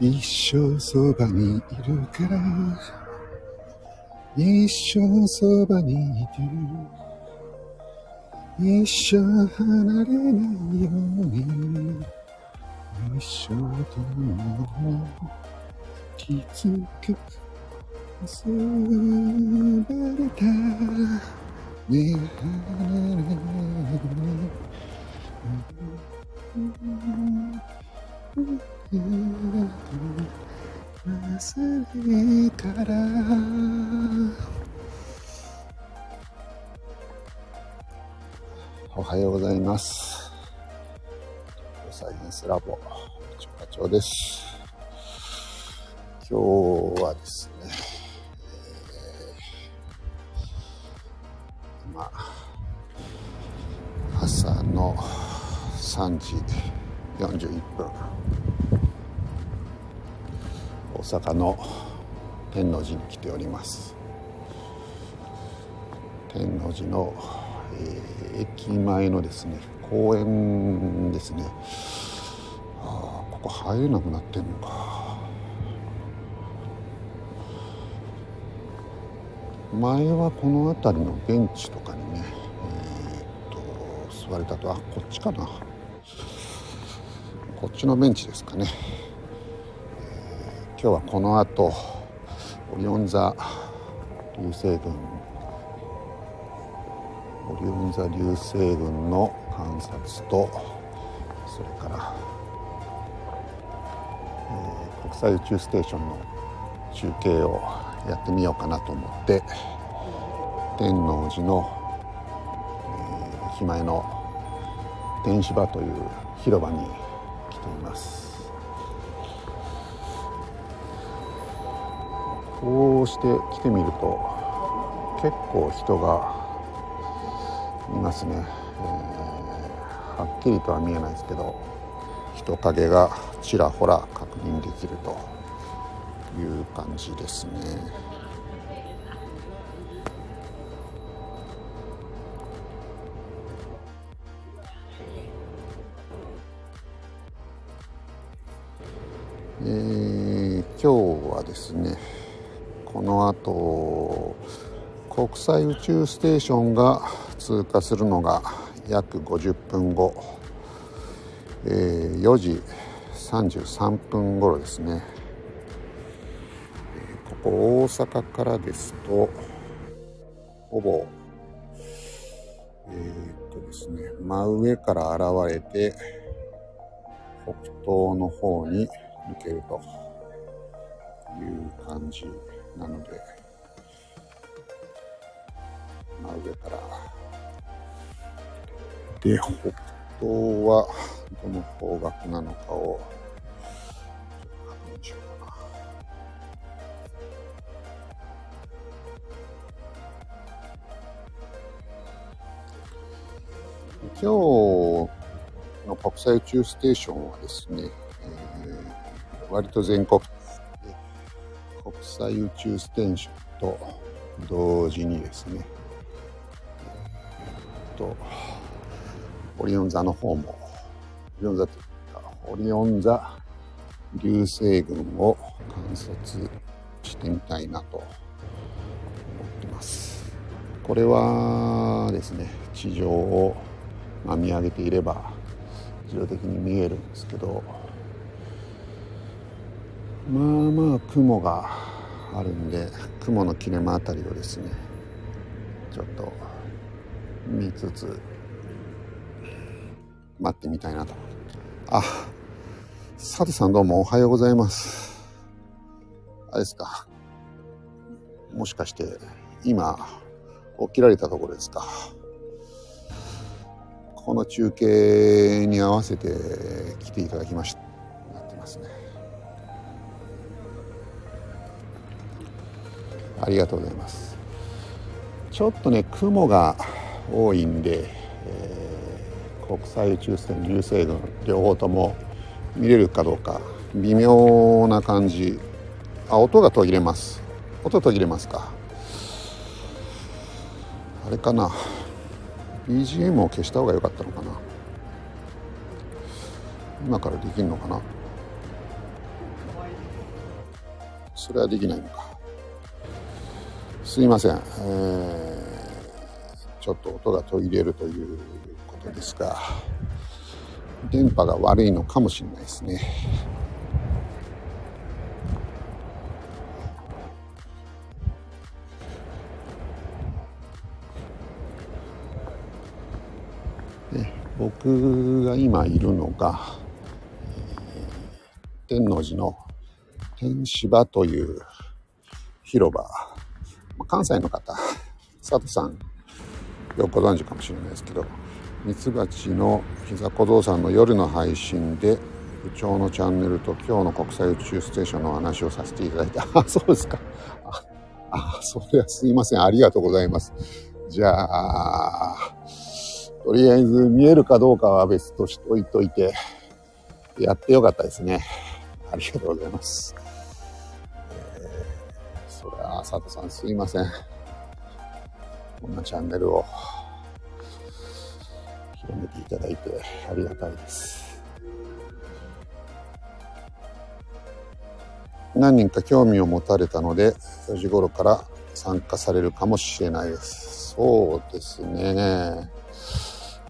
一生そばにいるから。一生そばにいて一生離れないように。一生共に気づく結ばれた。ね忘れたらおはようございますサイエンスラボ課長です今日はです3時41分。大阪の天王寺に来ております。天王寺の、えー、駅前のですね公園ですね。ああここ入れなくなってんのか。前はこの辺りのベンチとかにねえー、っと座れたと。あこっちかな。こっちのベンチですかね、えー、今日はこの後オリオン座流星群オリオン座流星群の観察とそれから、えー、国際宇宙ステーションの中継をやってみようかなと思って天王寺の、えー、駅前の天芝という広場に来ていますこうして来てみると結構人がいますね、えー、はっきりとは見えないですけど人影がちらほら確認できるという感じですね。えー、今日はですねこの後国際宇宙ステーションが通過するのが約50分後、えー、4時33分頃ですね、ここ大阪からですとほぼえー、っとですね真上から現れて北東の方に抜けるという感じなので真上から。で北東はどの方角なのかを確認しようかな。今日の国際宇宙ステーションはですね、えー、割と全国国際宇宙ステーションと同時にですね、えー、とオリオン座の方もオリオン座というかオリオン座流星群を観察してみたいなと思ってます。これはですね地上を、ま、見上げていれば自動的に見えるんですけどまあまあ雲があるんで雲の切れ間あたりをですねちょっと見つつ待ってみたいなと。あ佐藤さんどうもおはようございます。あれですか。もしかして今起きられたところですか。この中継に合わせて来ていただきましありがとうございます。ちょっとね雲が多いんで、えー、国際宇宙船流星群両方とも見れるかどうか微妙な感じ。あ音が途切れます。音途切れますか。あれかな。BGM を消した方が良かったのかな。今からできるのかな。それはできないのか。すいません、えー、ちょっと音が途切れるということですが電波が悪いのかもしれないですね僕が今いるのが、天王寺の天芝という広場。関西の方、佐藤さん、よくご存知かもしれないですけど、ミツバチの膝小僧さんの夜の配信で、部長のチャンネルと今日の国際宇宙ステーションの話をさせていただいて、あ、そうですか。あ、あそれはすいません。ありがとうございます。じゃあ、とりあえず見えるかどうかは別としといといて、やってよかったですね。ありがとうございます。佐藤さんすいません。こんなチャンネルを広めていただいてありがたいです。何人か興味を持たれたので、4時頃から参加されるかもしれないです。そうですね。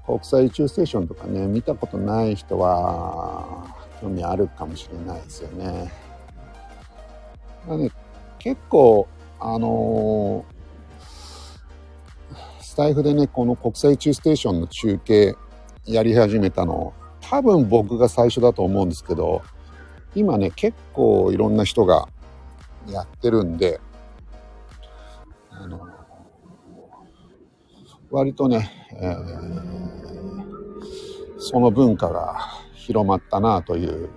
国際宇宙ステーションとかね、見たことない人は興味あるかもしれないですよ。ね結構、あのー、スタイフでね、この国際宇宙ステーションの中継やり始めたの、多分僕が最初だと思うんですけど、今ね、結構いろんな人がやってるんで、あの割とね、えーその文化が広まったなという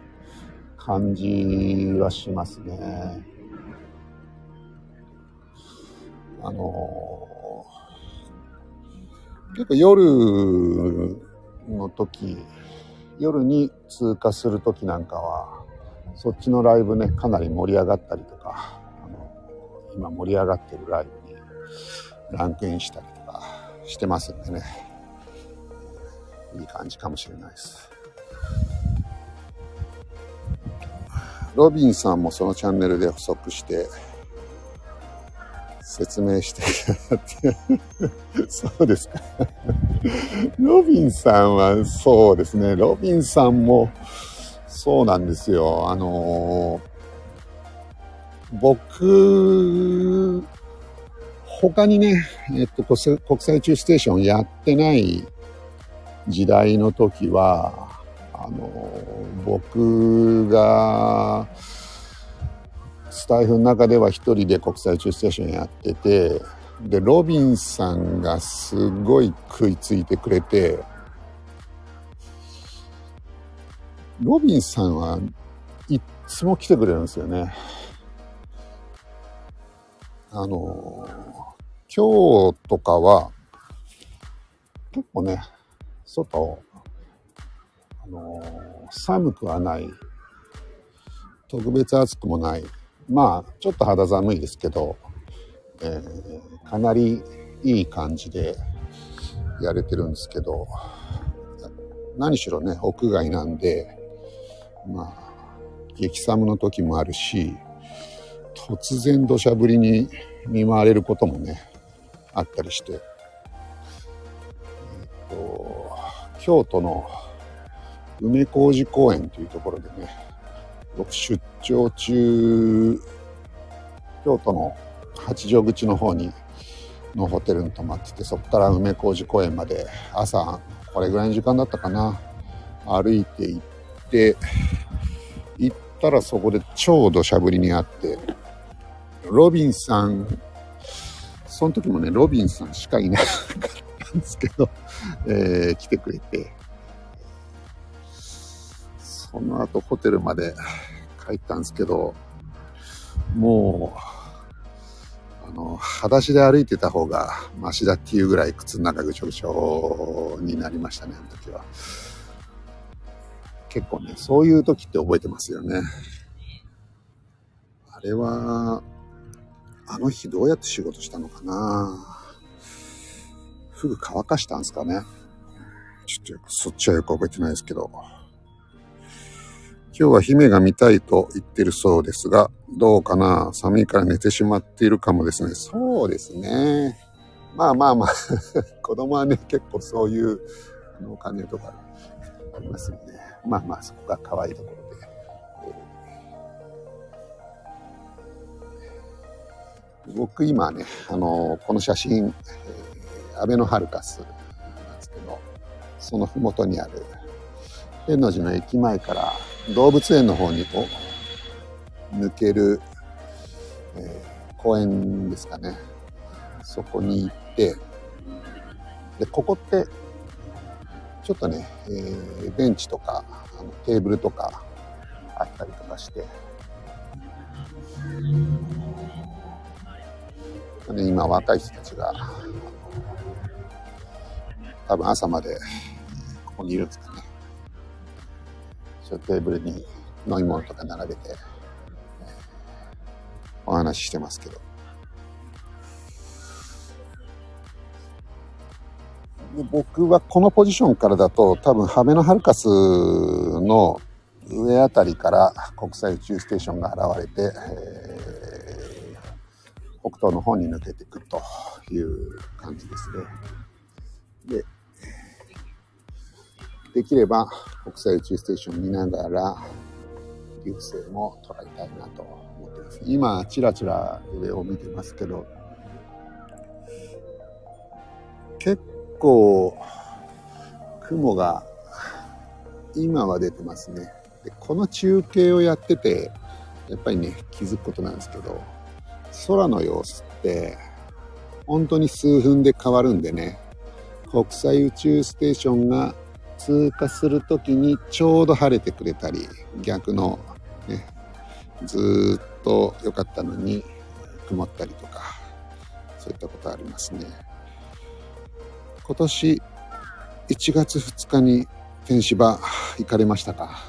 感じはしますね。あの結構夜の時夜に通過する時なんかはそっちのライブねかなり盛り上がったりとかあの今盛り上がってるライブにランクインしたりとかしてますんでね。いい感じかもしれないです。ロビンさんもそのチャンネルで補足して説明してそうですかロビンさんはそうですね。ロビンさんもそうなんですよ。あのー、僕、他にね、えっと、国際宇宙ステーションやってない時代の時は、あの、僕が、スタイフの中では一人で国際宇宙ステーションやってて、で、ロビンさんがすごい食いついてくれて、ロビンさんはいつも来てくれるんですよね。あの、今日とかは、結構ね、外、あの、寒くはない。特別暑くもない。まあ、ちょっと肌寒いですけど、えー、かなりいい感じでやれてるんですけど、何しろね、屋外なんで、まあ、激寒の時もあるし、突然土砂降りに見舞われることもね、あったりして、えっと京都の梅小路公園というところでね、僕出張中、京都の八丈口の方に、のホテルに泊まってて、そこから梅小路公園まで朝、これぐらいの時間だったかな、歩いて行って、行ったらそこで超土砂降りにあって、ロビンさん、その時もね、ロビンさんしかいなかったんですけど、えー、来てくれて、その後ホテルまで帰ったんですけど、もう、あの、裸足で歩いてた方がマシだっていうぐらい靴の中ぐちょぐちょになりましたね、あの時は。結構ね、そういう時って覚えてますよね。あれは、あの日どうやって仕事したのかなフグ乾かしたんですかね。ちょっとそっちはよく覚えてないですけど。今日は姫が見たいと言ってるそうですが、どうかな？寒いから寝てしまっているかもですね。そうですね。まあまあまあ 子供はね、結構そういうお金とかありますよね。まあまあ、そこが可愛いところで。僕今ね、あのこの写真、えー、アベノハルカスなんですけど、その麓にある、天王寺の駅前から動物園の方にこう、抜ける、えー、公園ですかね。そこに行って、で、ここって、ちょっとね、えー、ベンチとか、あのテーブルとかあったりとかして、今若い人たちが、多分朝までここにいるんですかテーブルに飲み物とか並べて、お話ししてますけど。僕はこのポジションからだと多分ハベノハルカスの上あたりから国際宇宙ステーションが現れて、えー、北東の方に抜けていくという感じですね。で、できれば国際宇宙ステーション見ながら流星も捉えたいなと思ってます。今、ちらちら上を見てますけど、結構雲が今は出てますねでこの中継をやっててやっぱりね気づくことなんですけど空の様子って本当に数分で変わるんでね国際宇宙ステーションが通過する時にちょうど晴れてくれたり逆のねずっと良かったのに曇ったりとかそういったことありますね。今年1月2日に天芝行かれましたか？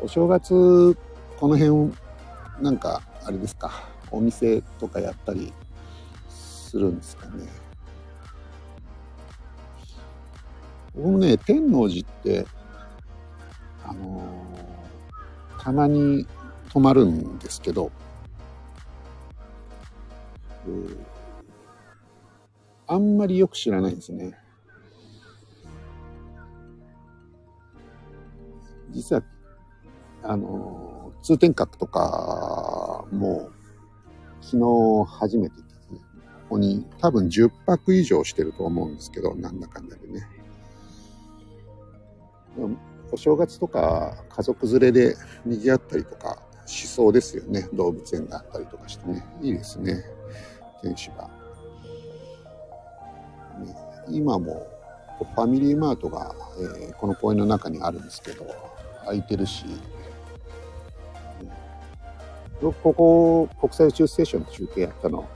お正月この辺なんかあれですか？お店とかやったりするんですかね？僕もね天王寺ってあのー、たまに泊まるんですけど、あんまりよく知らないんですね。実は、あの、通天閣とかも、昨日初めてですね。ここに多分10泊以上してると思うんですけど、なんだかんだでね。お正月とか家族連れで賑わったりとかしそうですよね。動物園があったりとかしてね。いいですね。天使が。今もファミリーマートが、えー、この公園の中にあるんですけど空いてるし、僕ここ国際宇宙ステーションの中継やったの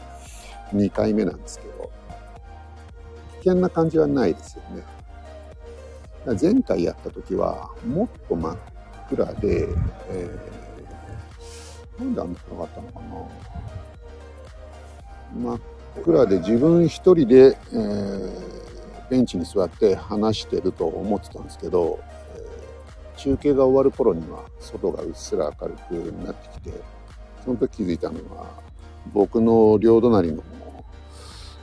2回目なんですけど危険な感じはないですよね前回やった時はもっと真っ暗で、えー、なんであんな暗かったのかな。真っ暗で自分一人で、えーベンチに座って話してると思ってたんですけど、えー、中継が終わる頃には外がうっすら明るくなってきてその時気づいたのは僕の両隣の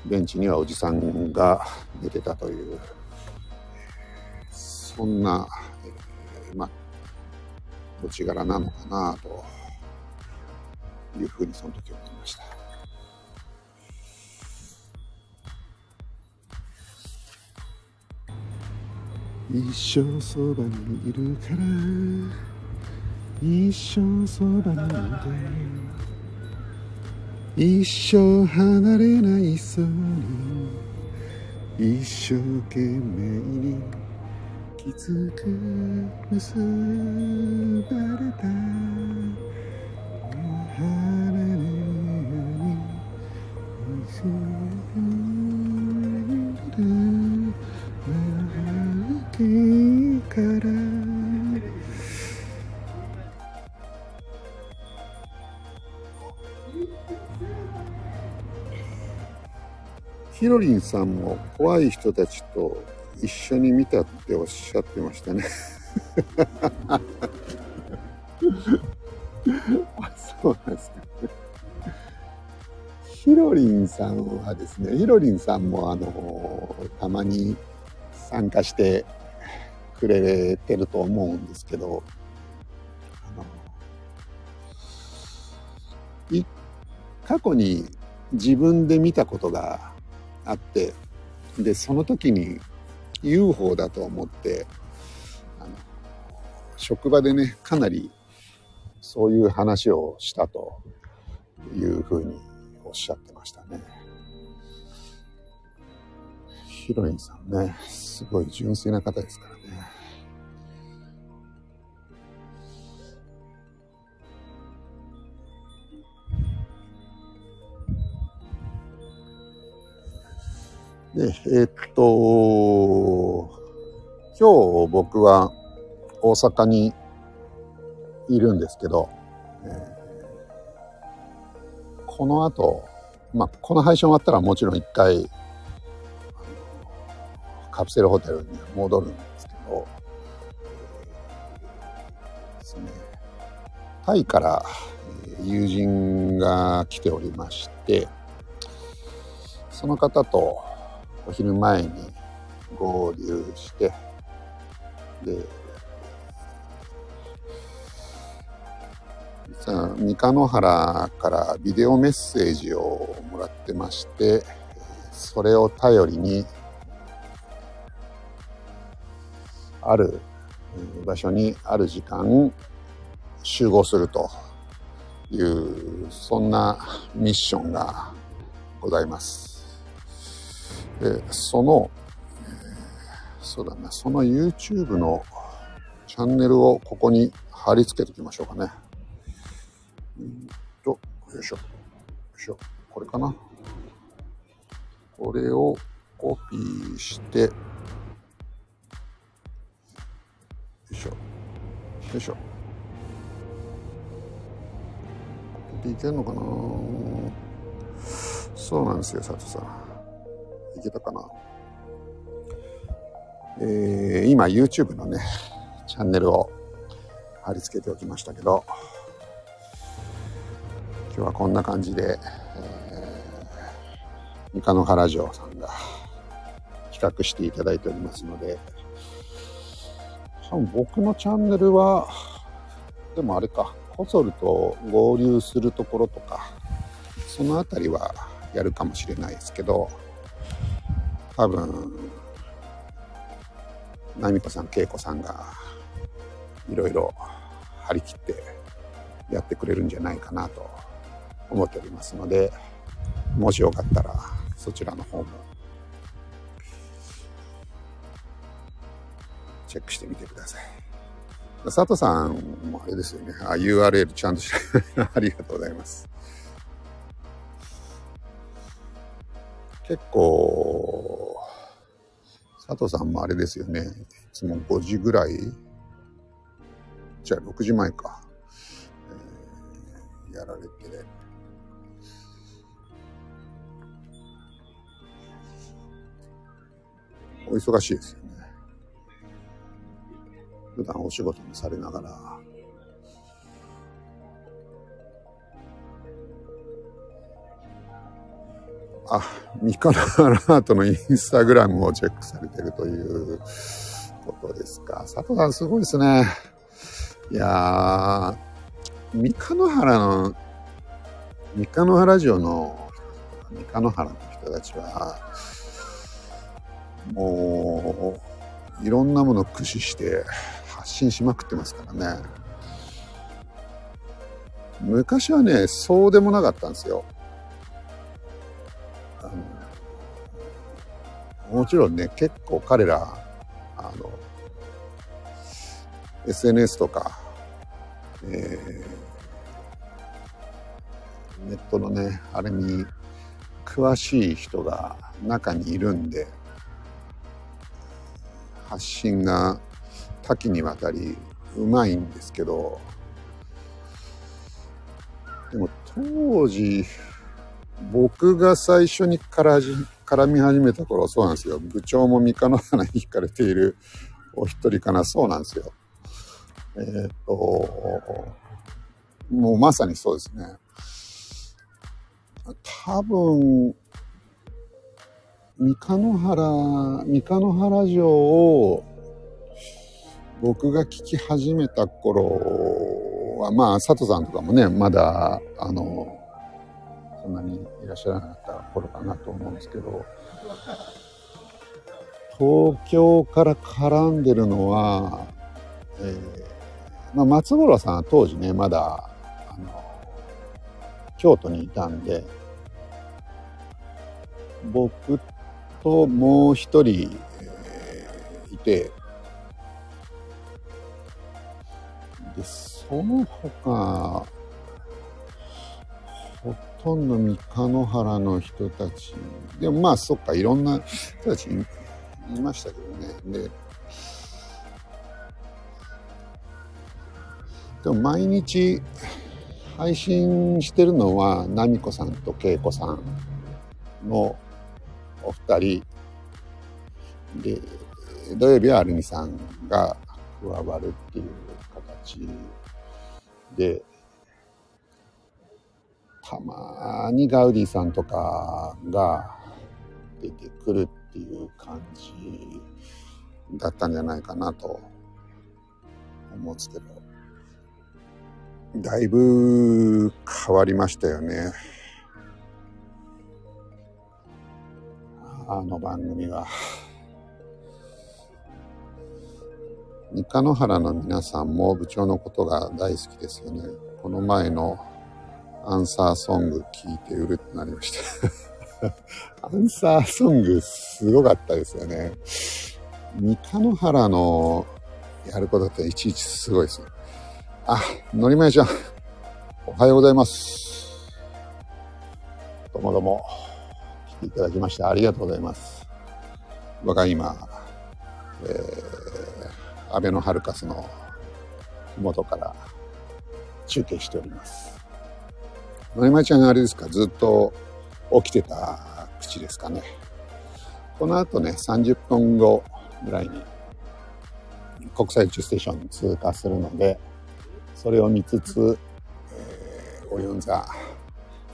ベンチにはおじさんが寝てたというそんな、えー、まあ土地柄なのかなというふうにその時思いました。一生そばにいるから一生そばにいて一生離れないそうに一生懸命にきつく結ばれた離れないにからひろりんさんも怖い人たちと一緒に見たっておっしゃってましたね あ、そうなんですか。ヒロリンさんはですね、ヒロリンさんもあの、たまに参加してくれてると思うんですけど、過去に自分で見たことがあって、で、その時に UFO だと思って、あの職場でね、かなりそういう話をしたというふうにおっしゃってましたね。ヒロインさんね、すごい純粋な方ですからね。で、え、っと、今日僕は大阪にいるんですけど、えーこの後、まあ、この配信終わったらもちろん一回、カプセルホテルに戻るんですけど、ですね、タイから友人が来ておりまして、その方とお昼前に合流して、で、さ三日野原からビデオメッセージをもらってましてそれを頼りにある場所にある時間集合するというそんなミッションがございます。でそのそうだなその YouTube のチャンネルをここに貼り付けておきましょうかね。うんと、よいしょ。よいしょ。これかな。これをコピーして、よいしょ。よいしょ。コピーいけんのかなそうなんですよ、佐藤さん。けたかな。えー、今 YouTube のね、チャンネルを貼り付けておきましたけど、今日はこんな感じで、えー、三日原城さんが企画していただいておりますので、多分僕のチャンネルは、でもあれか、コソルと合流するところとか、そのあたりはやるかもしれないですけど、多分、ナミコさん、恵子さんが、いろいろ張り切ってやってくれるんじゃないかなと思っておりますので、もしよかったらそちらの方もチェックしてみてください。佐藤さんもあれですよね。あ、URL ちゃんとして ありがとうございます。結構、佐藤さんもあれですよね。いつも5時ぐらいじゃあ6時前か。えー、やられて、お忙しいですよね。普段お仕事もされながら。あ、ミカナアラートのインスタグラムをチェックされてるということですか。佐藤さんすごいですね。いやー、三日野原の、三日野原城の三日野原の人たちは、もういろんなものを駆使して発信しまくってますからね昔はねそうでもなかったんですよもちろんね結構彼らあの SNS とか、えー、ネットのねあれに詳しい人が中にいるんで発信が多岐にわたりうまいんですけどでも当時僕が最初に絡み始めた頃そうなんですよ。部長も三日野花に惹かれている。お一人かな。そうなんですよ。えー、っと、もうまさにそうですね。多分、三日野原、三日野原城を僕が聞き始めた頃は、まあ、佐藤さんとかもね、まだ、あの、そんなにいらっしゃらなかった頃かなと思うんですけど、東京から絡んでるのは、えー、まあ、松五郎さんは当時ね、まだ、あの、京都にいたんで、僕ともう一人、えー、いて、で、その他、ほとんど三日野原の人たち、でもまあそっか、いろんな人たちいましたけどね。で、でも毎日配信してるのは、奈美子さんと恵子さんのお二人。で、土曜日はアルミさんが加わるっていう形。で、たまにガウディさんとかが出てくるっていう感じだったんじゃないかなと思うんですけど、だいぶ変わりましたよね。あの番組は。三日野原の皆さんも部長のことが大好きですよね。この前のアンサーソング聞いてうるってなりました。アンサーソングすごかったですよね。三日野原のやることっていちいちすごいですね。あ、のりまえちゃん。おはようございます。どうもどうも。来ていただきましてありがとうございます。僕は今、えー、アベノハルカスの麓から中継しております。のりまちゃんがあれですか、ずっと起きてた口ですかね。この後ね、30分後ぐらいに国際宇宙ステーション通過するので、それを見つつ、えー、オリオン座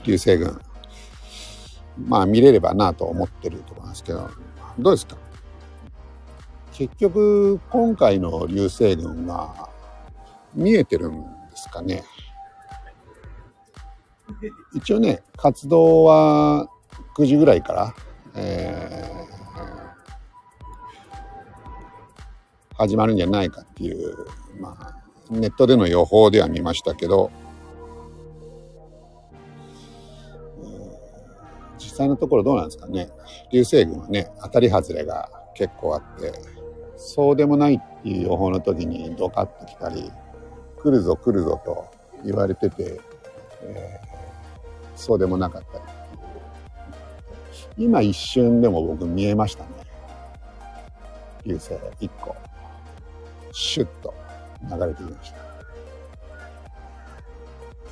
流星群まあ見れればなと思ってるところなんですけど、どうですか？結局、今回の流星群は見えてるんですかね？一応ね、活動は9時ぐらいから、えー、始まるんじゃないかっていう、まあ、ネットでの予報では見ましたけど、実際のところどうなんですかね。流星群はね、当たり外れが結構あって、そうでもないっていう予報の時にドカッと来たり、来るぞ来るぞと言われてて、えー、そうでもなかったり今一瞬でも僕見えましたね。流星1個。シュッと流れてきました。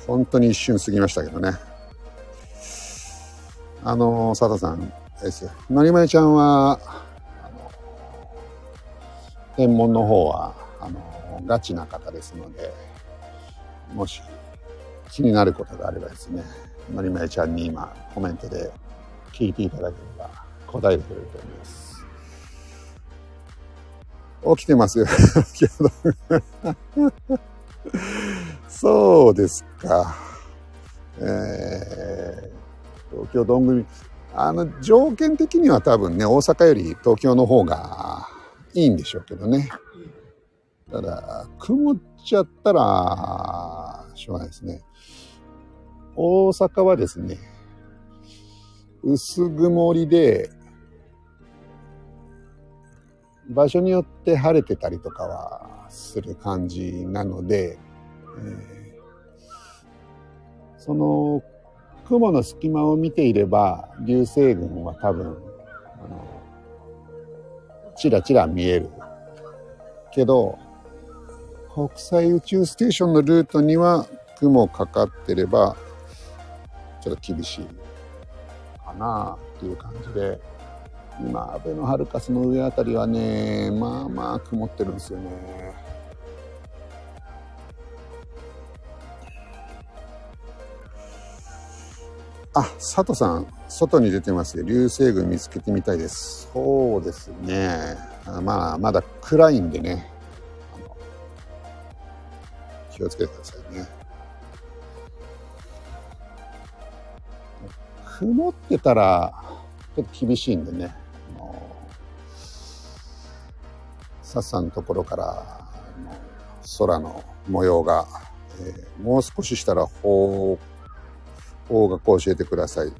本当に一瞬過ぎましたけどね。あの、佐藤さんです。のりまゆちゃんは、あの、天文の方は、あの、ガチな方ですので、もし気になることがあればですね、のりまゆちゃんに今コメントで聞いていただければ答えてくれると思います。起きてますよ。そうですか。えー東京どんぐり、あの、条件的には多分ね、大阪より東京の方がいいんでしょうけどね。ただ、曇っちゃったら、しょうがないですね。大阪はですね、薄曇りで、場所によって晴れてたりとかはする感じなので、えー、その雲の隙間を見ていれば、流星群は多分、あの、ちらちら見える。けど、国際宇宙ステーションのルートには雲かかってれば、ったら厳しいかなっていう感じで今アベのハルカスの上あたりはねまあまあ曇ってるんですよね。あ佐藤さん外に出てますよ。流星群見つけてみたいです。そうですね。まあまだ暗いんでね。気をつけてください。曇ってたら、ちょっと厳しいんでね。さっさのところから空の模様が、えー、もう少ししたら方方角を教えてください。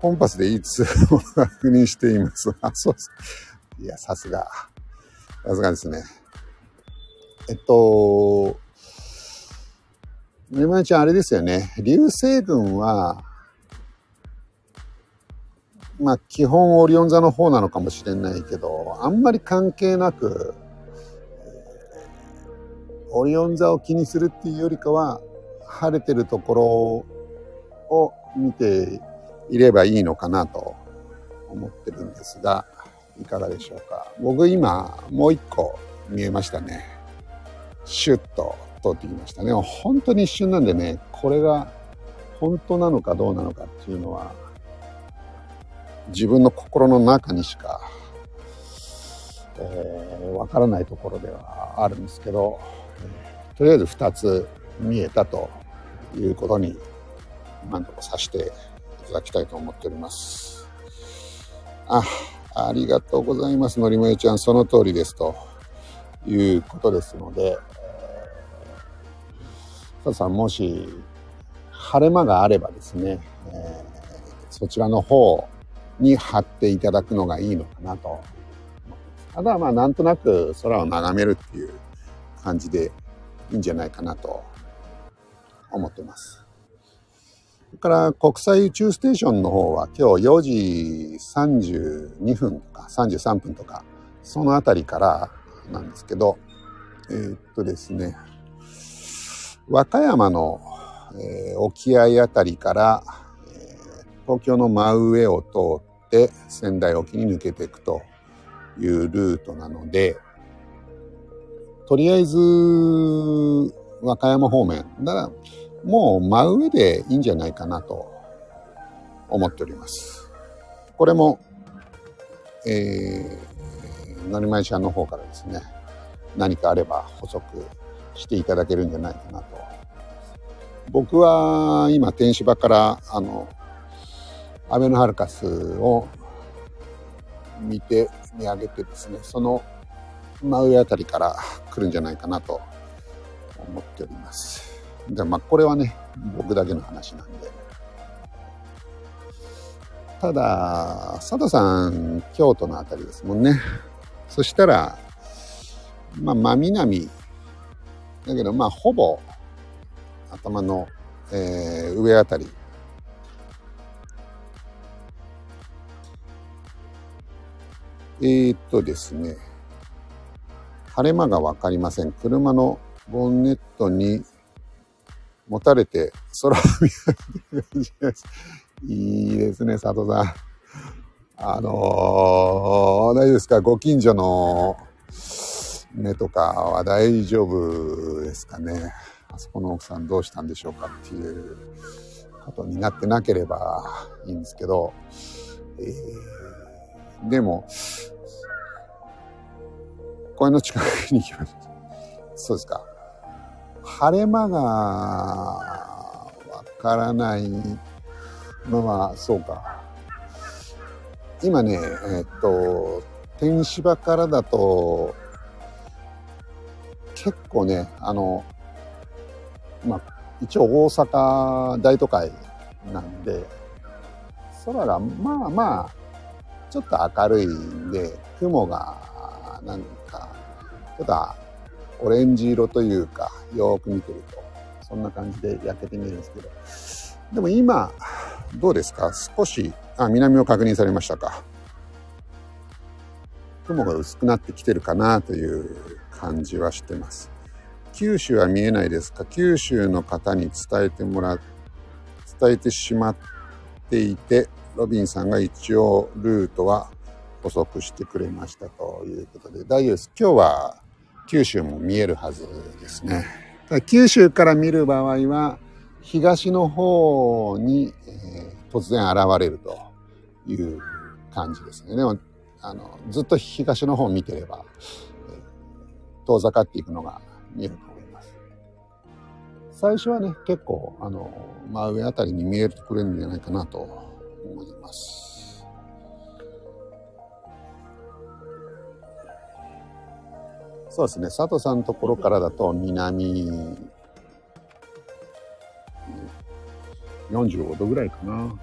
コンパスでいつも確認しています。あ、そうです。いや、さすが。さすがですね。えっと、ねまいちゃんあれですよね。流星群は、まあ基本オリオン座の方なのかもしれないけど、あんまり関係なく、オリオン座を気にするっていうよりかは、晴れてるところを見ていればいいのかなと思ってるんですが、いかがでしょうか。僕今、もう一個見えましたね。シュッと通ってきましたね。本当に一瞬なんでね、これが本当なのかどうなのかっていうのは、自分の心の中にしか、えー、わからないところではあるんですけど、とりあえず2つ見えたということに今のところさせていただきたいと思っております。あ、ありがとうございます。のりもえちゃん、その通りですということですので、ささん、もし晴れ間があればですね、えー、そちらの方に貼っていただくのがいいのかなと。ただまあなんとなく空を眺めるっていう感じでいいんじゃないかなと思ってます。それから国際宇宙ステーションの方は今日4時32分とか33分とかそのあたりからなんですけど、えー、っとですね、和歌山の、えー、沖合あたりから、えー、東京の真上を通って仙台沖に抜けていくというルートなので、とりあえず、和歌山方面。だから、もう真上でいいんじゃないかなと思っております。これも、えー、のりまい社の方からですね、何かあれば補足していただけるんじゃないかなと。僕は今、天芝から、あの、アベノハルカスを見て、見上げてですね、その真上あたりから来るんじゃないかなと思っております。で、まあこれはね、僕だけの話なんで。ただ、佐藤さん、京都のあたりですもんね。そしたら、まあ、真南、だけど、まあ、ほぼ、頭の、えー、上あたり。えー、っとですね、晴れ間がわかりません。車のボンネットに持たれて空を見上げてる感じです。いいですね、佐藤さん。あのー、大丈夫ですか？ご近所の目とかは大丈夫ですかね？あそこの奥さんどうしたんでしょうかっていうことになってなければいいんですけど、えー、でも、公園の近くに行きました。そうですか。晴れ間がわからないのは、そうか。今ね、えっと、天芝からだと、結構ね、あの、まあ、一応大阪大都会なんで、空がまあまあ、ちょっと明るいんで、雲がなんか、ちょっとオレンジ色というか、よーく見てると、そんな感じで焼けて見えるんですけど、でも今、どうですか？少し、あ、南を確認されましたか？雲が薄くなってきてるかなという感じはしてます。九州は見えないですか？九州の方に伝えてもら、伝えてしまっていて、ロビンさんが一応ルートは補足してくれましたということで、大丈夫です。今日は九州も見えるはずですね。九州から見る場合は、東の方に、えー、突然現れるという感じですね。でも、あの、ずっと東の方を見てれば、えー、遠ざかっていくのが見えると思います。最初はね、結構、あの、真上あたりに見えてくれるんじゃないかなと思います。そうですね。佐藤さんのところからだと南45度ぐらいかな。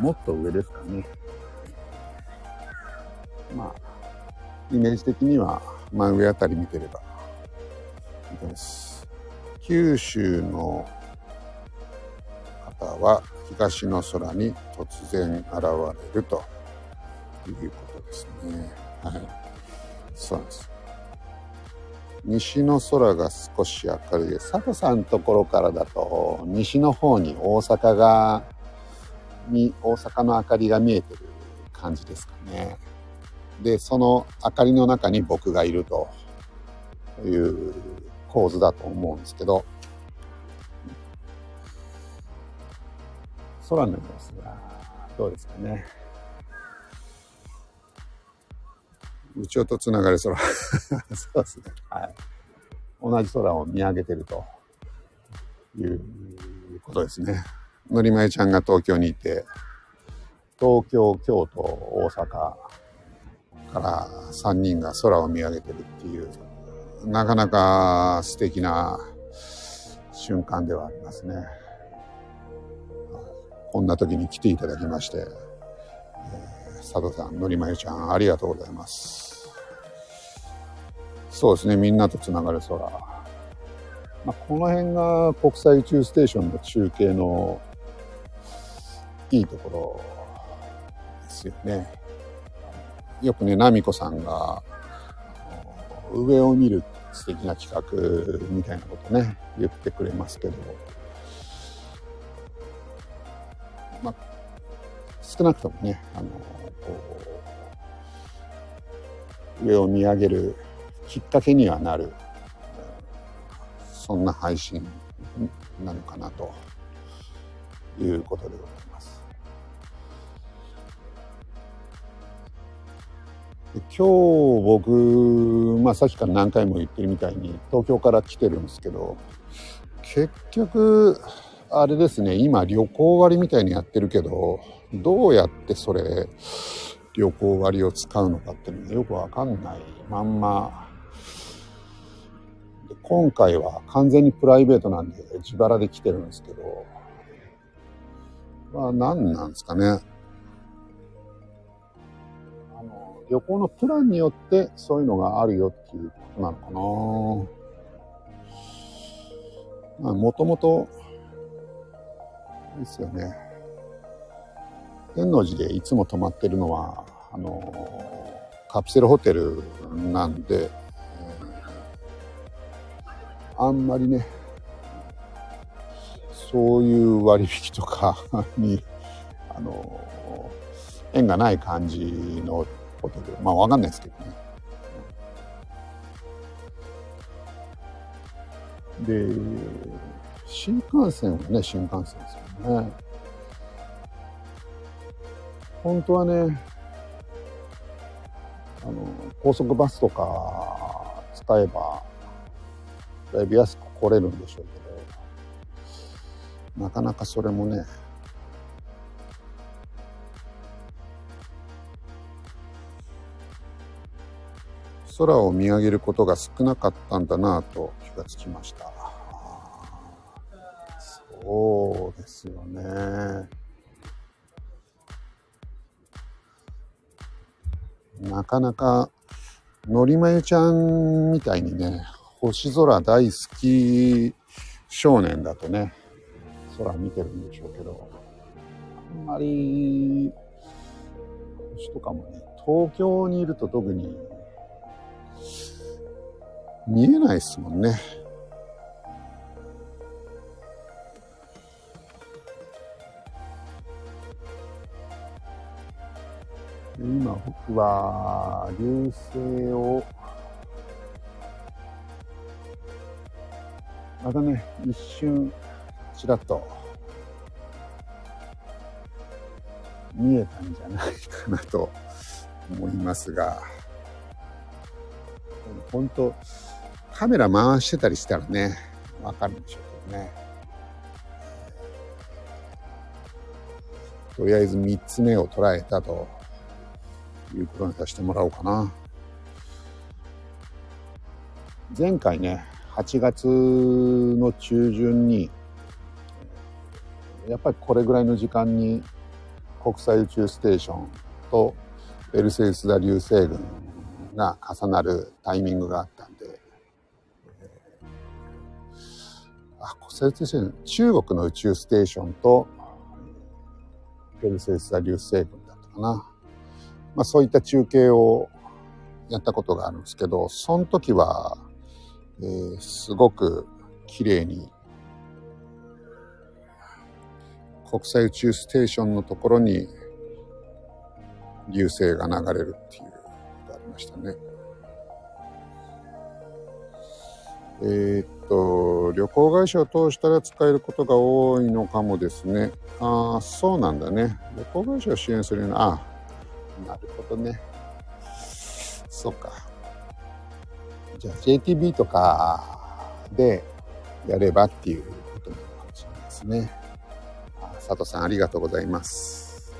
もっと上ですかね。まあイメージ的には真上あたり見てればいいです。九州の方は東の空に突然現れるということですねはいそうなんです西の空が少し明るいです。佐藤さんのところからだと、西の方に大阪が、に、大阪の明かりが見えてる感じですかね。で、その明かりの中に僕がいるという構図だと思うんですけど、空の様子がどうですかね。宇宙とつながる空。そうですね。はい。同じ空を見上げてるということですね。のりまゆちゃんが東京にいて、東京、京都、大阪から3人が空を見上げてるっていう、なかなか素敵な瞬間ではありますね。こんな時に来ていただきまして、佐藤さん、のりまゆちゃん、ありがとうございます。そうですね、みんなとつながる空。まあ、この辺が国際宇宙ステーションの中継のいいところですよね。よくね、ナミコさんが上を見る素敵な企画みたいなことね、言ってくれますけど、少なくともね、あの、上を見上げるきっかけにはなるそんな配信なのかなということでございます。今日僕、まあさっきから何回も言ってるみたいに東京から来てるんですけど結局あれですね今旅行割みたいにやってるけどどうやってそれ旅行割を使うのかっていうのがよくわかんないまんま今回は完全にプライベートなんで自腹で来てるんですけど、まあ何なんですかね。あの、旅行のプランによってそういうのがあるよっていうことなのかな。まあもともと、ですよね。天王寺でいつも泊まってるのは、あの、カプセルホテルなんで、あんまりね、そういう割引とか に、あの、縁がない感じのことで、まあわかんないですけどね。で、新幹線はね、新幹線ですよね。本当はね、あの、高速バスとか使えば、だいぶ安く来れるんでしょうけど、なかなかそれもね、空を見上げることが少なかったんだなと気がつきました。そうですよね。なかなか、のりまゆちゃんみたいにね、星空大好き少年だとね、空見てるんでしょうけど、あんまり、星とかもね、東京にいると特に見えないですもんね。今僕は流星をまたね、一瞬ちらっと見えたんじゃないかなと思いますが、本当カメラ回してたりしたらね、わかるんでしょうけどね。とりあえず3つ目を捉えたということにさせてもらおうかな。前回ね、8月の中旬に、やっぱりこれぐらいの時間に国際宇宙ステーションとベルセウス座流星群が重なるタイミングがあったんで、あ、国際宇宙ステーション、中国の宇宙ステーションとペルセウス座流星群だったかな。まあそういった中継をやったことがあるんですけど、その時は、えー、すごく綺麗に国際宇宙ステーションのところに流星が流れるっていうのがありましたね。えー、っと、旅行会社を通したら使えることが多いのかもですね。ああ、そうなんだね。旅行会社を支援するような、ああ、なるほどね。そうか。じゃあ JTB とかでやればっていうことなのかもしれないですね。佐藤さんありがとうございます。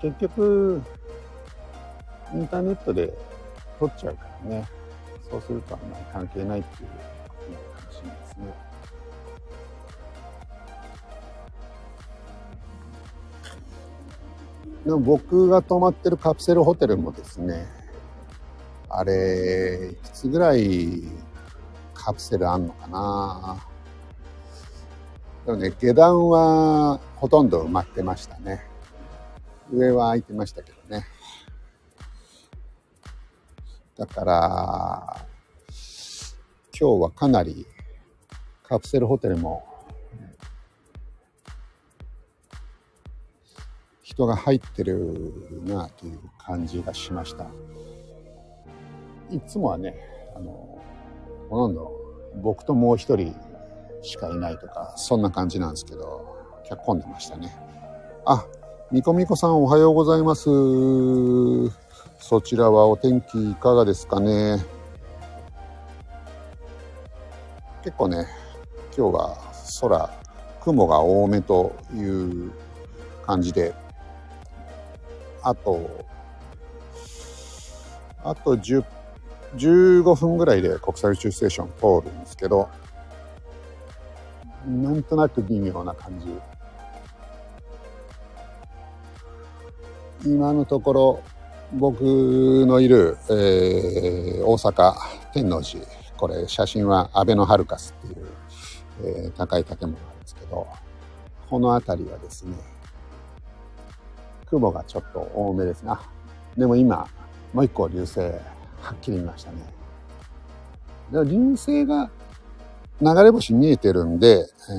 結局、インターネットで撮っちゃうからね。そうするとあんまり関係ないっていうでも僕が泊まってるカプセルホテルもですね、あれ、いくつぐらいカプセルあんのかなでもね、下段はほとんど埋まってましたね。上は空いてましたけどね。だから、今日はかなりカプセルホテルも人が入ってるなという感じがしました。いつもはね、あの、ほとんど僕ともう一人しかいないとか、そんな感じなんですけど、脚込んでましたね。あ、みこみこさんおはようございます。そちらはお天気いかがですかね。結構ね、今日は空、雲が多めという感じで、あと、あと10、15分ぐらいで国際宇宙ステーション通るんですけど、なんとなく微妙な感じ。今のところ僕のいる、えー、大阪天王寺これ写真はアベノハルカスっていう、えー、高い建物なんですけどこの辺りはですね雲がちょっと多めですなでも今もう一個流星はっきり見ましたね流星が流れ星見えてるんで、え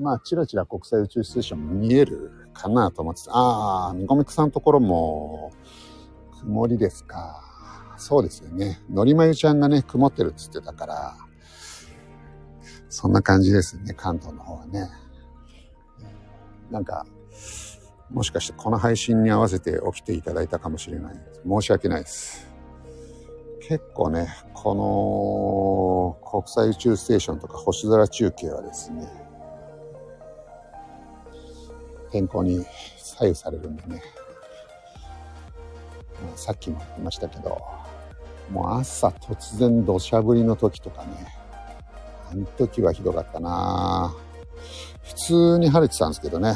ー、まあ、ちらちら国際宇宙ステーション見えるかなと思ってああ、みこみこさんのところも、曇りですか。そうですよね。のりまゆちゃんがね、曇ってるっつってたから、そんな感じですね、関東の方はね。なんか、もしかしてこの配信に合わせて起きていただいたかもしれない。申し訳ないです。結構ね、この国際宇宙ステーションとか星空中継はですね、天候に左右されるんでね、さっきも言ってましたけど、もう朝突然土砂降りの時とかね、あの時はひどかったな普通に晴れてたんですけどね。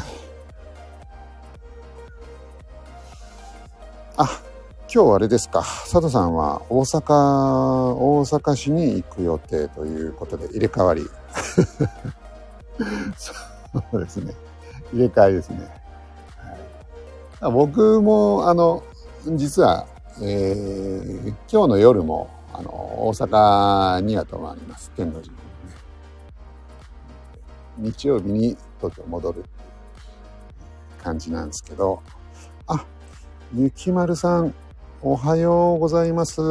あ、今日あれですか、佐藤さんは大阪、大阪市に行く予定ということで入れ替わり。そうですね。入れ替えですね。はい、僕も、あの、実は、えー、今日の夜も、あの、大阪には泊まります。天王寺に、ね。日曜日に東京戻るっていう感じなんですけど、あ、ゆきまるさん、おはようございます。よ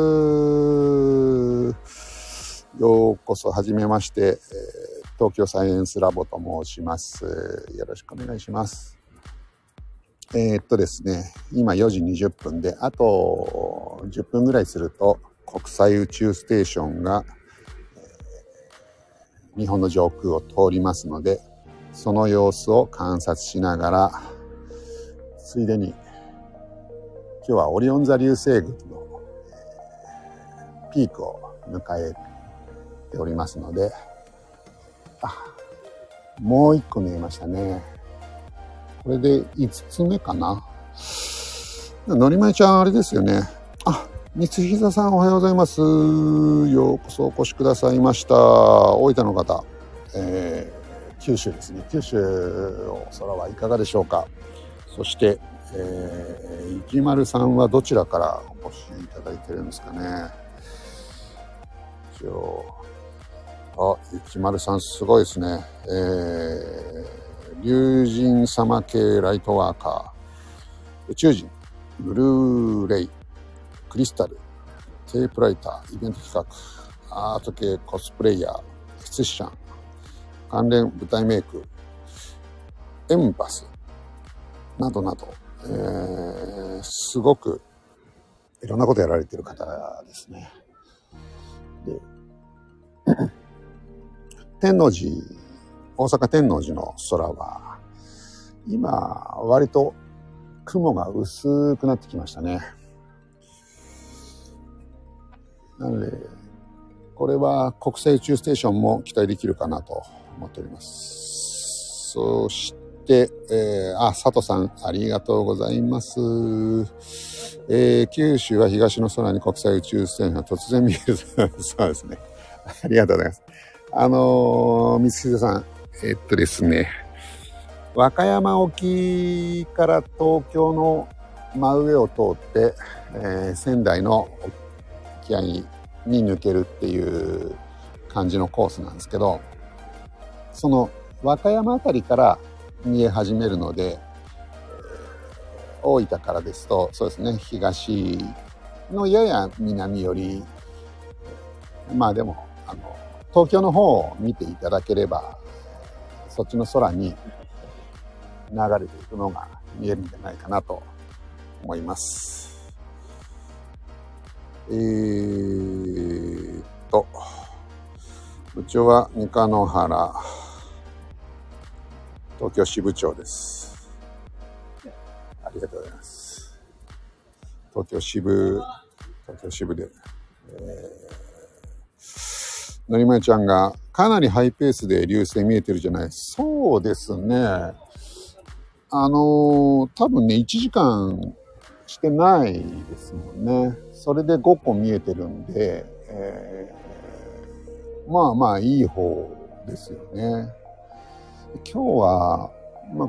うこそ、はじめまして、東京サイエンスラボと申します。よろしくお願いします。えー、っとですね、今4時20分で、あと10分ぐらいすると、国際宇宙ステーションが、日本の上空を通りますので、その様子を観察しながら、ついでに、今日はオリオン座流星群の、ピークを迎えておりますので、あ、もう一個見えましたね。これで5つ目かな。のりまいちゃん、あれですよね。あ、三ひざさんおはようございます。ようこそお越しくださいました。大分の方、えー、九州ですね。九州の空はいかがでしょうか。そして、えー、池丸さんはどちらからお越しいただいてるんですかね？一応、あ、雪丸さんすごいですね。えー、竜神様系ライトワーカー、宇宙人、ブルーレイ、クリスタル、テープライター、イベント企画、アート系コスプレイヤー、フィツシャン、関連舞台メイク、エンバス、などなど、えー、すごくいろんなことやられてる方ですね。で 天王寺、大阪天王寺の空は、今、割と雲が薄くなってきましたね。なので、これは国際宇宙ステーションも期待できるかなと思っております。そして、えー、あ、佐藤さん、ありがとうございます。えー、九州は東の空に国際宇宙ステーションが突然見える。そうですね。ありがとうございます。あのー、三木さん、えっとですね、和歌山沖から東京の真上を通って、えー、仙台の沖合に抜けるっていう感じのコースなんですけど、その和歌山辺りから見え始めるので、大分からですと、そうですね、東のやや南より、まあでも、あの、東京の方を見ていただければ、そっちの空に流れていくのが見えるんじゃないかなと思います。えー、っと、部長は三日野原、東京支部長です。ありがとうございます。東京支部、東京支部で、えーのりまちゃんが、かなりハイペースで流星見えてるじゃないそうですね。あのー、多分ね、1時間してないですもんね。それで5個見えてるんで、えー、まあまあいい方ですよね。今日は、まあ、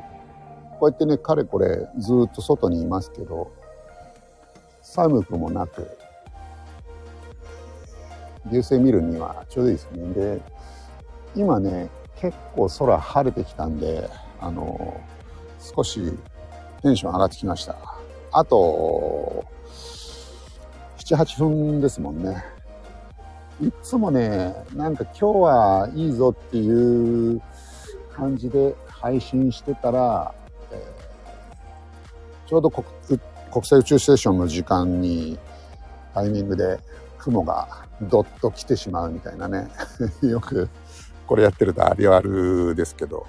こうやってね、かれこれずっと外にいますけど、寒くもなく、流星見るにはちょうどいいですね。で、今ね、結構空晴れてきたんで、あの、少しテンション上がってきました。あと、7、8分ですもんね。いつもね、なんか今日はいいぞっていう感じで配信してたら、えー、ちょうど国際宇宙ステーションの時間にタイミングで雲がどっと来てしまうみたいなね。よくこれやってるとありあるですけど。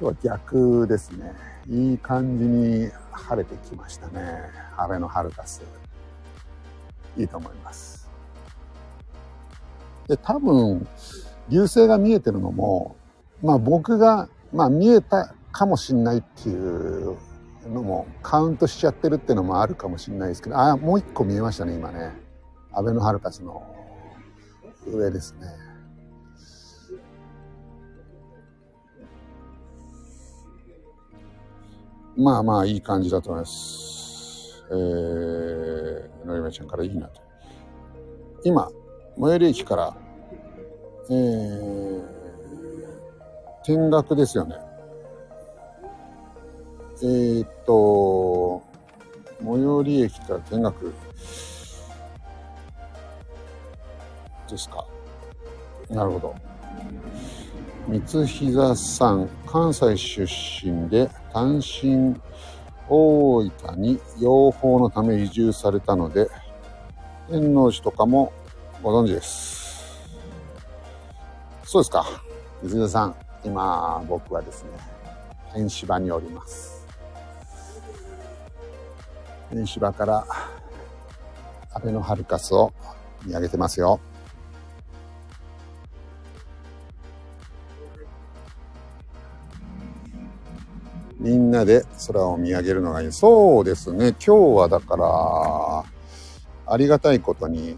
今日は逆ですね。いい感じに晴れてきましたね。晴れのハルカスいいと思います。で多分流星が見えてるのもまあ僕がまあ見えたかもしんないっていうのもカウントしちゃってるっていうのもあるかもしれないですけどあもう一個見えましたね今ねアベノハルカスの上ですね。まあまあいい感じだと思います。えー、のりまちゃんからいいなと。今、最寄り駅から、えー、見学ですよね。えー、っと、最寄り駅から見学。ですか。なるほど。三膝さん、関西出身で単身大分に養蜂のため移住されたので、天王寺とかもご存知です。そうですか。水田さん、今僕はですね、天芝におります。天芝からアベノハルカスを見上げてますよ。みんなで空を見上げるのがいい。そうですね。今日はだから、ありがたいことに、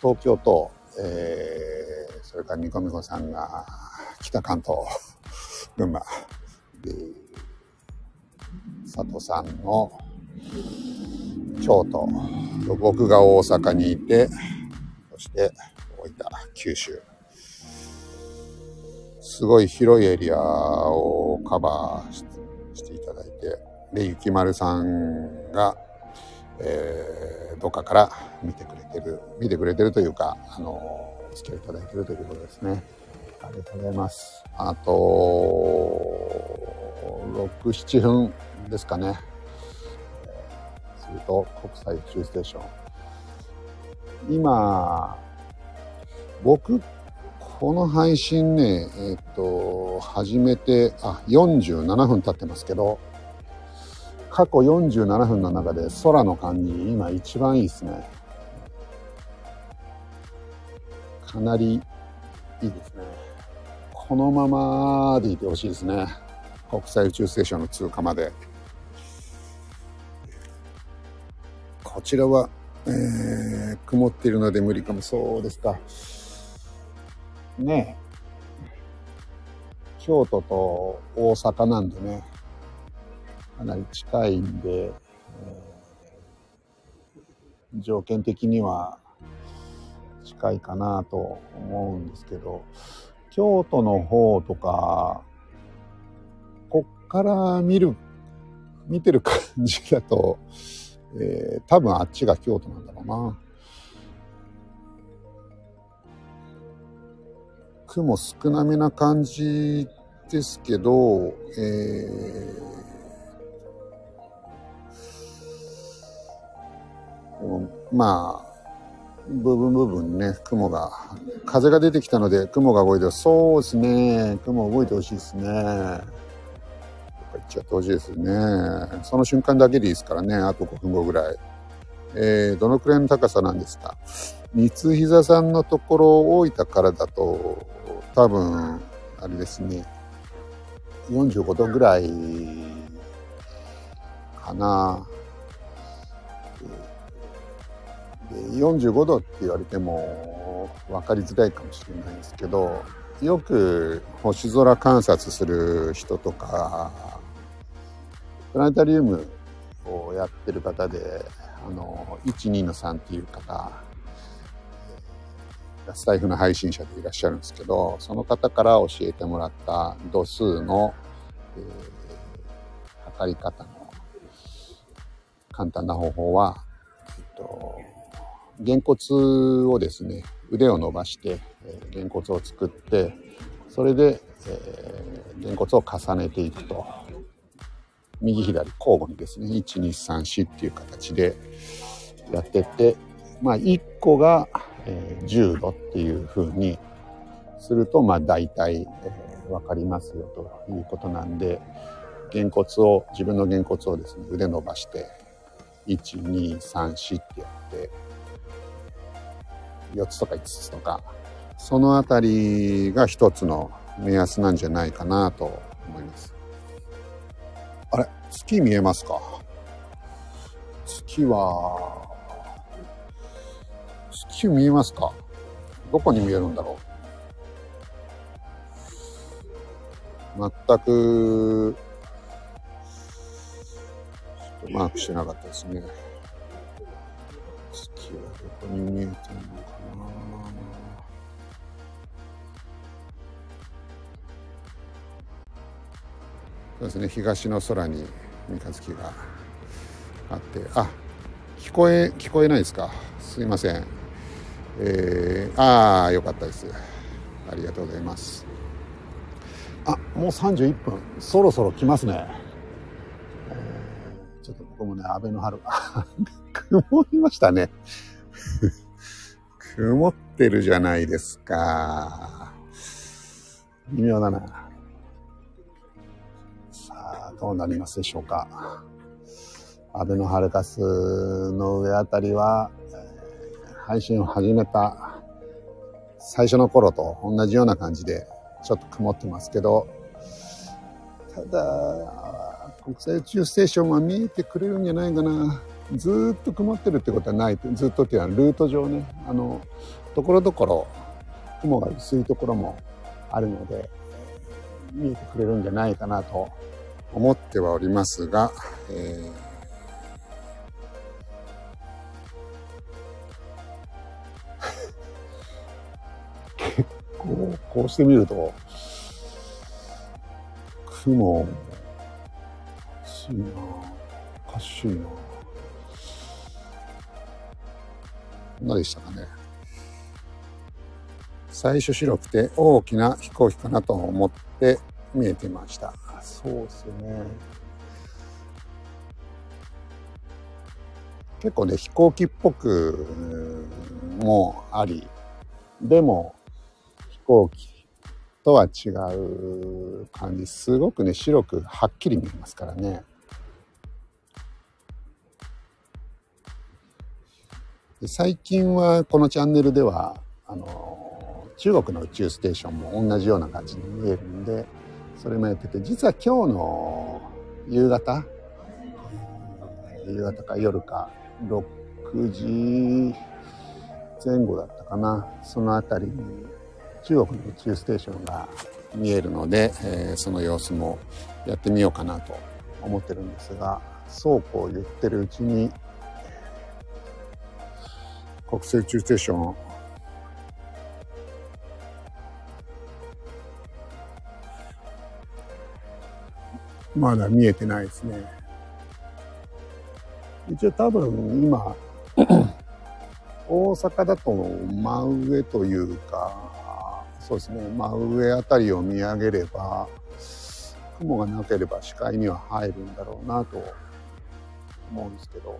東京と、えー、それからニコミコさんが北関東、群馬、で、佐藤さんの京都、僕が大阪にいて、そして大分、九州。すごい広いエリアをカバーしていただいて、で、ゆきまるさんが、えー、どっかから見てくれてる、見てくれてるというか、あの、お付き合いいただいてるということですね。ありがとうございます。あと、6、7分ですかね。すると、国際宇宙ステーション。今、僕この配信ね、えっ、と、始めて、あ、47分経ってますけど、過去47分の中で空の感じ、今一番いいですね。かなりいいですね。このままでいてほしいですね。国際宇宙ステーションの通過まで。こちらは、えー、曇っているので無理かも。そうですか。ね京都と大阪なんでね、かなり近いんで、えー、条件的には近いかなと思うんですけど、京都の方とか、こっから見る、見てる感じだと、えー、多分あっちが京都なんだろうな。雲少なめな感じですけど、えー、まあ、部分部分ね、雲が、風が出てきたので雲が動いてそうですね、雲動いてほしいですね。やっぱ行っちゃってほしいですね。その瞬間だけでいいですからね、あと5分後ぐらい。えー、どのくらいの高さなんですか？三膝さんのところ大分からだと多分、あれですね、45度ぐらいかな。45度って言われても分かりづらいかもしれないですけどよく星空観察する人とかプラネタリウムをやってる方であの12の3っていう方スタイフの配信者でいらっしゃるんですけど、その方から教えてもらった度数の、えー、測り方の簡単な方法は、えっと、げんこつをですね、腕を伸ばして、えー、げんこつを作って、それで、えー、げんこつを重ねていくと。右左交互にですね、1、2、3、4っていう形でやってって、まあ1個が、えー、10度っていう風にすると、まあ大体、えー、わかりますよということなんで、げんこつを、自分のげんこつをですね、腕伸ばして、1、2、3、4ってやって、4つとか5つとか、そのあたりが一つの目安なんじゃないかなと思います。あれ月見えますか？月は、月見えますか？どこに見えるんだろう？全く、ちょっとマークしてなかったですね。月はどこに見えてるの？そうですね、東の空に三日月があって、あ、聞こえ、聞こえないですか。すいません。えー、ああよかったです。ありがとうございます。あもう31分。そろそろ来ますね、ちょっとここもね安倍の春。曇りましたね。曇ってるじゃないですか。微妙だな。どうなりますでしょうか安倍のハルカスの上あたりは、配信を始めた最初の頃と同じような感じでちょっと曇ってますけど、ただ、国際宇宙ステーションは見えてくれるんじゃないかな。ずっと曇ってるってことはない。ずっとっていうのはルート上ね、あの、ところどころ雲が薄いところもあるので、見えてくれるんじゃないかなと思ってはおりますが、えーこう、こうしてみると、雲、おかしいなおかしいな何でしたかね。最初白くて大きな飛行機かなと思って見えてました。そうですね。結構ね、飛行機っぽくもあり、でも飛行機とは違う感じすごくね白くはっきり見えますからね最近はこのチャンネルではあの中国の宇宙ステーションも同じような感じに見えるんでそれもやってて実は今日の夕方夕方か夜か6時前後だったかなその辺りに中国の宇宙ステーションが見えるので、えー、その様子もやってみようかなと思ってるんですがそうこう言ってるうちに国際宇宙ステーションまだ見えてないですね。一応多分今 大阪だと真上というかそうですね真上あたりを見上げれば雲がなければ視界には入るんだろうなと思うんですけど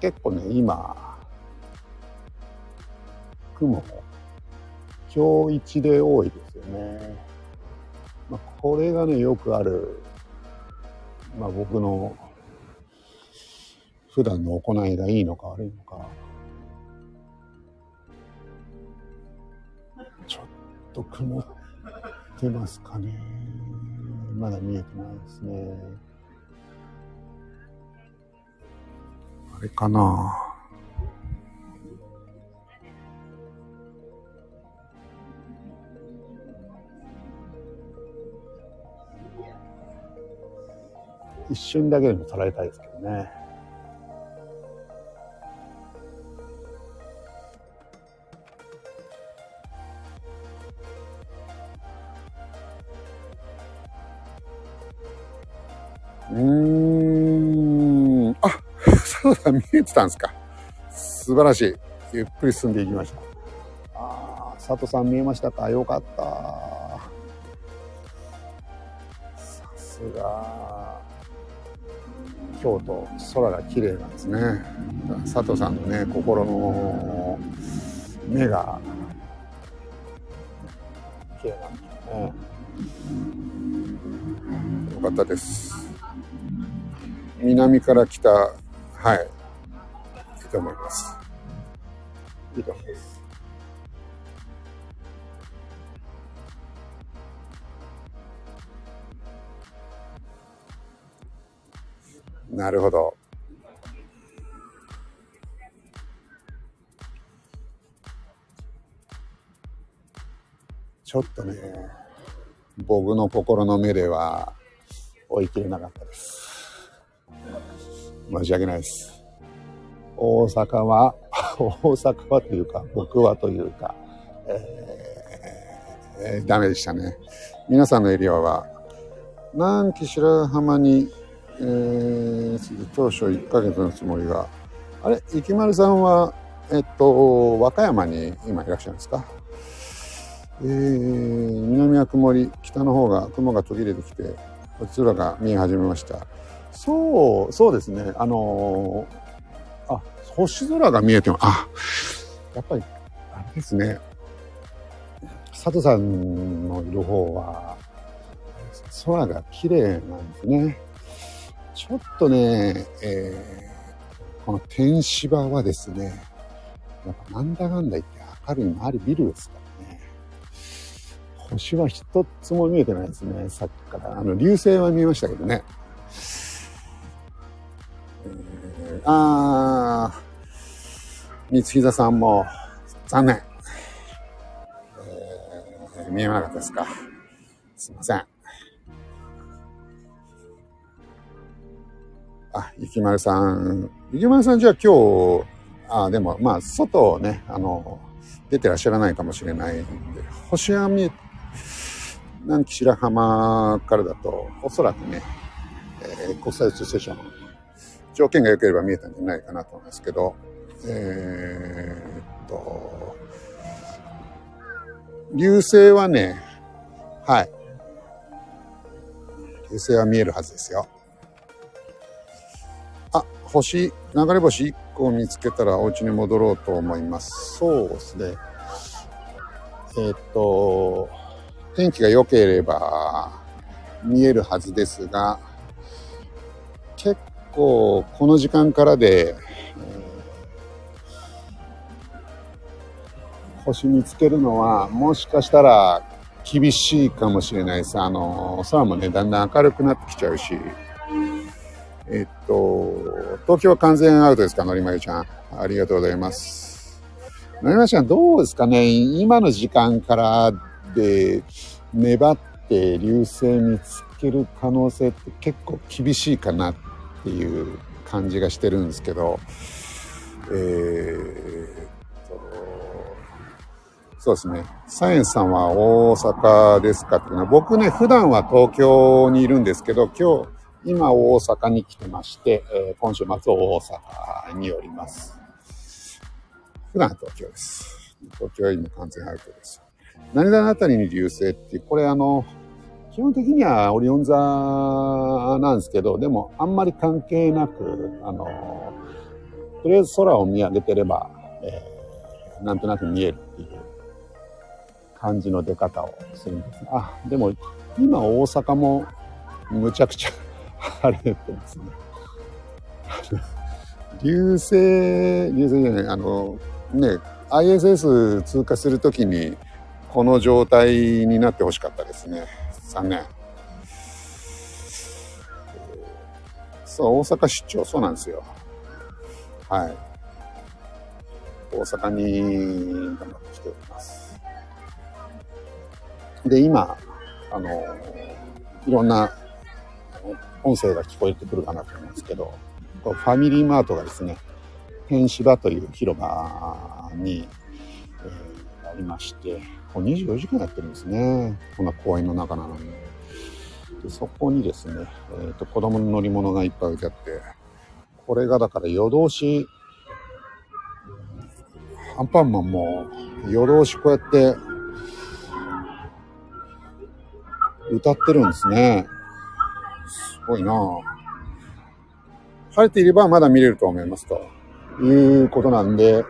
結構ね今雲も今日一で多いですよね。まあ、これがねよくある、まあ、僕の普段の行いがいいのか悪いのかちょっと曇ってますかね。まだ見えてないですね。あれかな一瞬だけでも捉えたいですけどね。うーん。あ、そうだ、見えてたんですか？素晴らしい。ゆっくり進んでいきました。ああ、佐藤さん見えましたか？よかった。さすが。京都、空が綺麗なんですね。佐藤さんのね、心の目が綺麗なんですね。よかったです。南から北、はい。いいと思います。いいと思います。なるほど。ちょっとね、僕の心の目では追い切れなかったです。申し訳ないです。大阪は、大阪はというか、僕はというか、えー、ダメでしたね。皆さんのエリアは、南紀白浜に、えー、当初1ヶ月のつもりが、あれ、池丸さんはえっと、和歌山に今いらっしゃるんですか？えー、南は曇り、北の方が雲が途切れてきて、星空が見え始めました。そう、そうですね。あのー、あ、星空が見えても、あ、やっぱり、あれですね。佐藤さんのいる方は、空が綺麗なんですね。ちょっとね、えー、この天芝はですね、やっぱなんだかんだ言って明るい周りビルですからね。星は一つも見えてないですね、さっきから。あの、流星は見えましたけどね。えー、あー、三木座さんも残念。えー、見えなかったですか。すいません。あ、ゆきまるさん。ゆきまるさんじゃあ今日、あ、でもまあ、外をね、あの、出てらっしゃらないかもしれないんで、星は見え、南紀白浜からだと、おそらくね、えー、国際宇宙ステーション、条件が良ければ見えたんじゃないかなと思いますけど、えー、っと、流星はね、はい。流星は見えるはずですよ。星、流れ星1個見つけたらお家に戻ろうと思います。そうですね。え、っと、天気が良ければ見えるはずですが、結構この時間からで、星見つけるのはもしかしたら厳しいかもしれないです。あの、空もね、だんだん明るくなってきちゃうし、えっと、東京完全アウトですか、のりまゆちゃん。ありがとうございます。のりまゆちゃん、どうですかね今の時間からで粘って流星見つける可能性って結構厳しいかなっていう感じがしてるんですけど、えー、そうですね。サイエンスさんは大阪ですかっていうのは、僕ね、普段は東京にいるんですけど、今日、今大阪に来てまして、えー、今週末大阪におります。普段東京です。東京は今完全アウトです。何田のあたりに流星って、これあの、基本的にはオリオン座なんですけど、でもあんまり関係なく、あの、とりあえず空を見上げてれば、えー、なんとなく見えるっていう感じの出方をするんです。あ、でも今大阪もむちゃくちゃ晴れてますね。流星、流星じゃない、あの、ね、ISS 通過するときに、この状態になってほしかったですね。残念。そう、大阪出張、そうなんですよ。はい。大阪に頑張ってきております。で、今、あの、いろんな音声が聞こえてくるかなと思うんですけど、ファミリーマートがですね、天芝という広場に、えー、ありまして、こう24時間やってるんですね。こんな公園の中なのに。でそこにですね、えーと、子供の乗り物がいっぱい置いてあって、これがだから夜通し、アンパンマンも夜通しこうやって歌ってるんですね。すごいな晴れていればまだ見れると思いますということなんで、えっ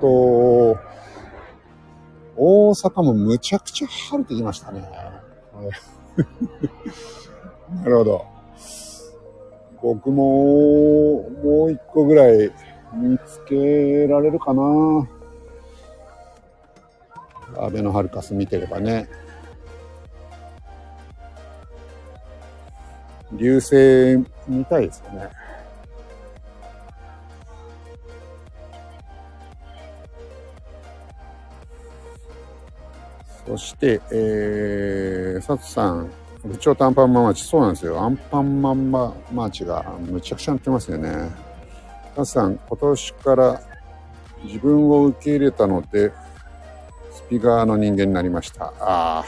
と、大阪もむちゃくちゃ晴れてきましたね。なるほど。僕も、もう一個ぐらい見つけられるかな。アベノハルカス見てればね。流星見たいですよね。そして、えー、サツさん、部長とアンパンマンマーチ、そうなんですよ。アンパンマンマーチがむちゃくちゃなってますよね。サツさん、今年から自分を受け入れたので、スピガーの人間になりました。ああ。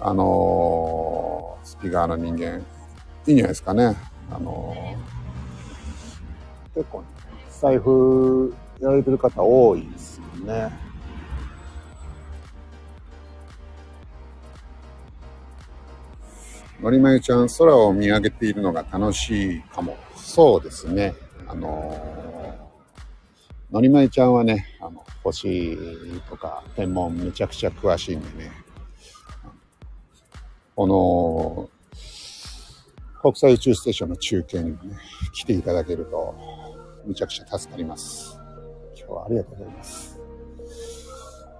あのー、スピガーの人間、いいんじゃないですかね。あのー、結構、財布やられてる方多いですよね。のりまゆちゃん、空を見上げているのが楽しいかも。そうですね。あのー、のりまゆちゃんはね、あの、星とか天文めちゃくちゃ詳しいんでね。この、国際宇宙ステーションの中継にもね、来ていただけると、むちゃくちゃ助かります。今日はありがとうございます。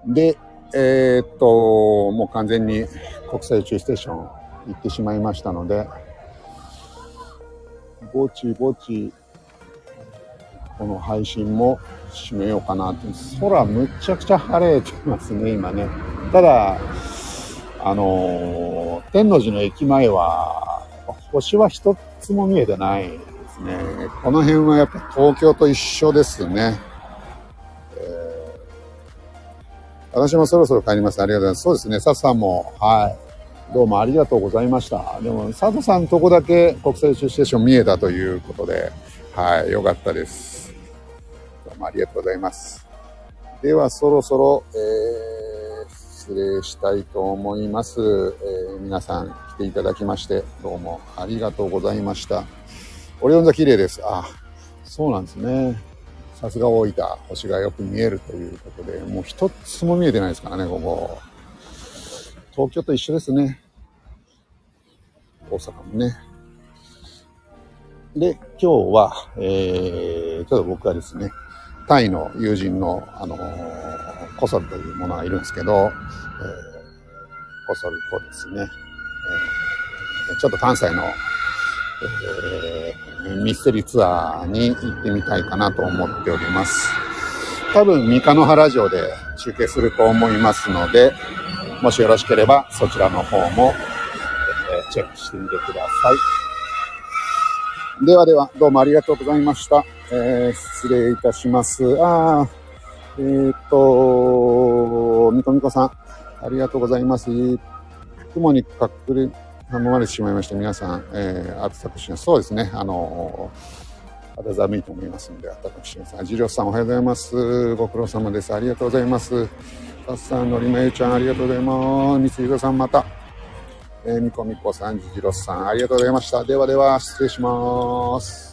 で、えー、っと、もう完全に国際宇宙ステーション行ってしまいましたので、ぼちぼち、この配信も締めようかなって。空むちゃくちゃ晴れてますね、今ね。ただ、あのー、天王寺の駅前は、星は一つも見えてないですね。この辺はやっぱ東京と一緒ですね。えー、私もそろそろ帰ります。ありがとうございます。そうですね。佐藤さんも、はい。どうもありがとうございました。でも、佐藤さんとこだけ国際宇宙ステーション見えたということで、はい、よかったです。どうもありがとうございます。では、そろそろ、えー、失礼したいと思います。えー、皆さん来、ていただきまして、どうもありがとうございました。オリオン座綺麗です。あ、そうなんですね。さすが大分、星がよく見えるということで、もう一つも見えてないですからね、ここ。東京と一緒ですね。大阪もね。で、今日は、えー、ちょっと僕はですね、タイの友人の、あのー、コソルというものがいるんですけど、えー、コソルとですね、ちょっと関西の、えー、ミステリーツアーに行ってみたいかなと思っております。多分、三日野原城で中継すると思いますので、もしよろしければそちらの方も、えー、チェックしてみてください。ではでは、どうもありがとうございました。えー、失礼いたします。あえー、っと、みこみこさん、ありがとうございます。雲に隠れ、頼まれてしまいました。皆さん、えー、暑さくします。そうですね。あのー、肌寒いと思いますので、暖かくします。ジロさん、おはようございます。ご苦労様です。ありがとうございます。さっさん、のりまゆちゃん、ありがとうございます。三井さん、また。えー、みこみこさん、ジロさん、ありがとうございました。ではでは、失礼します。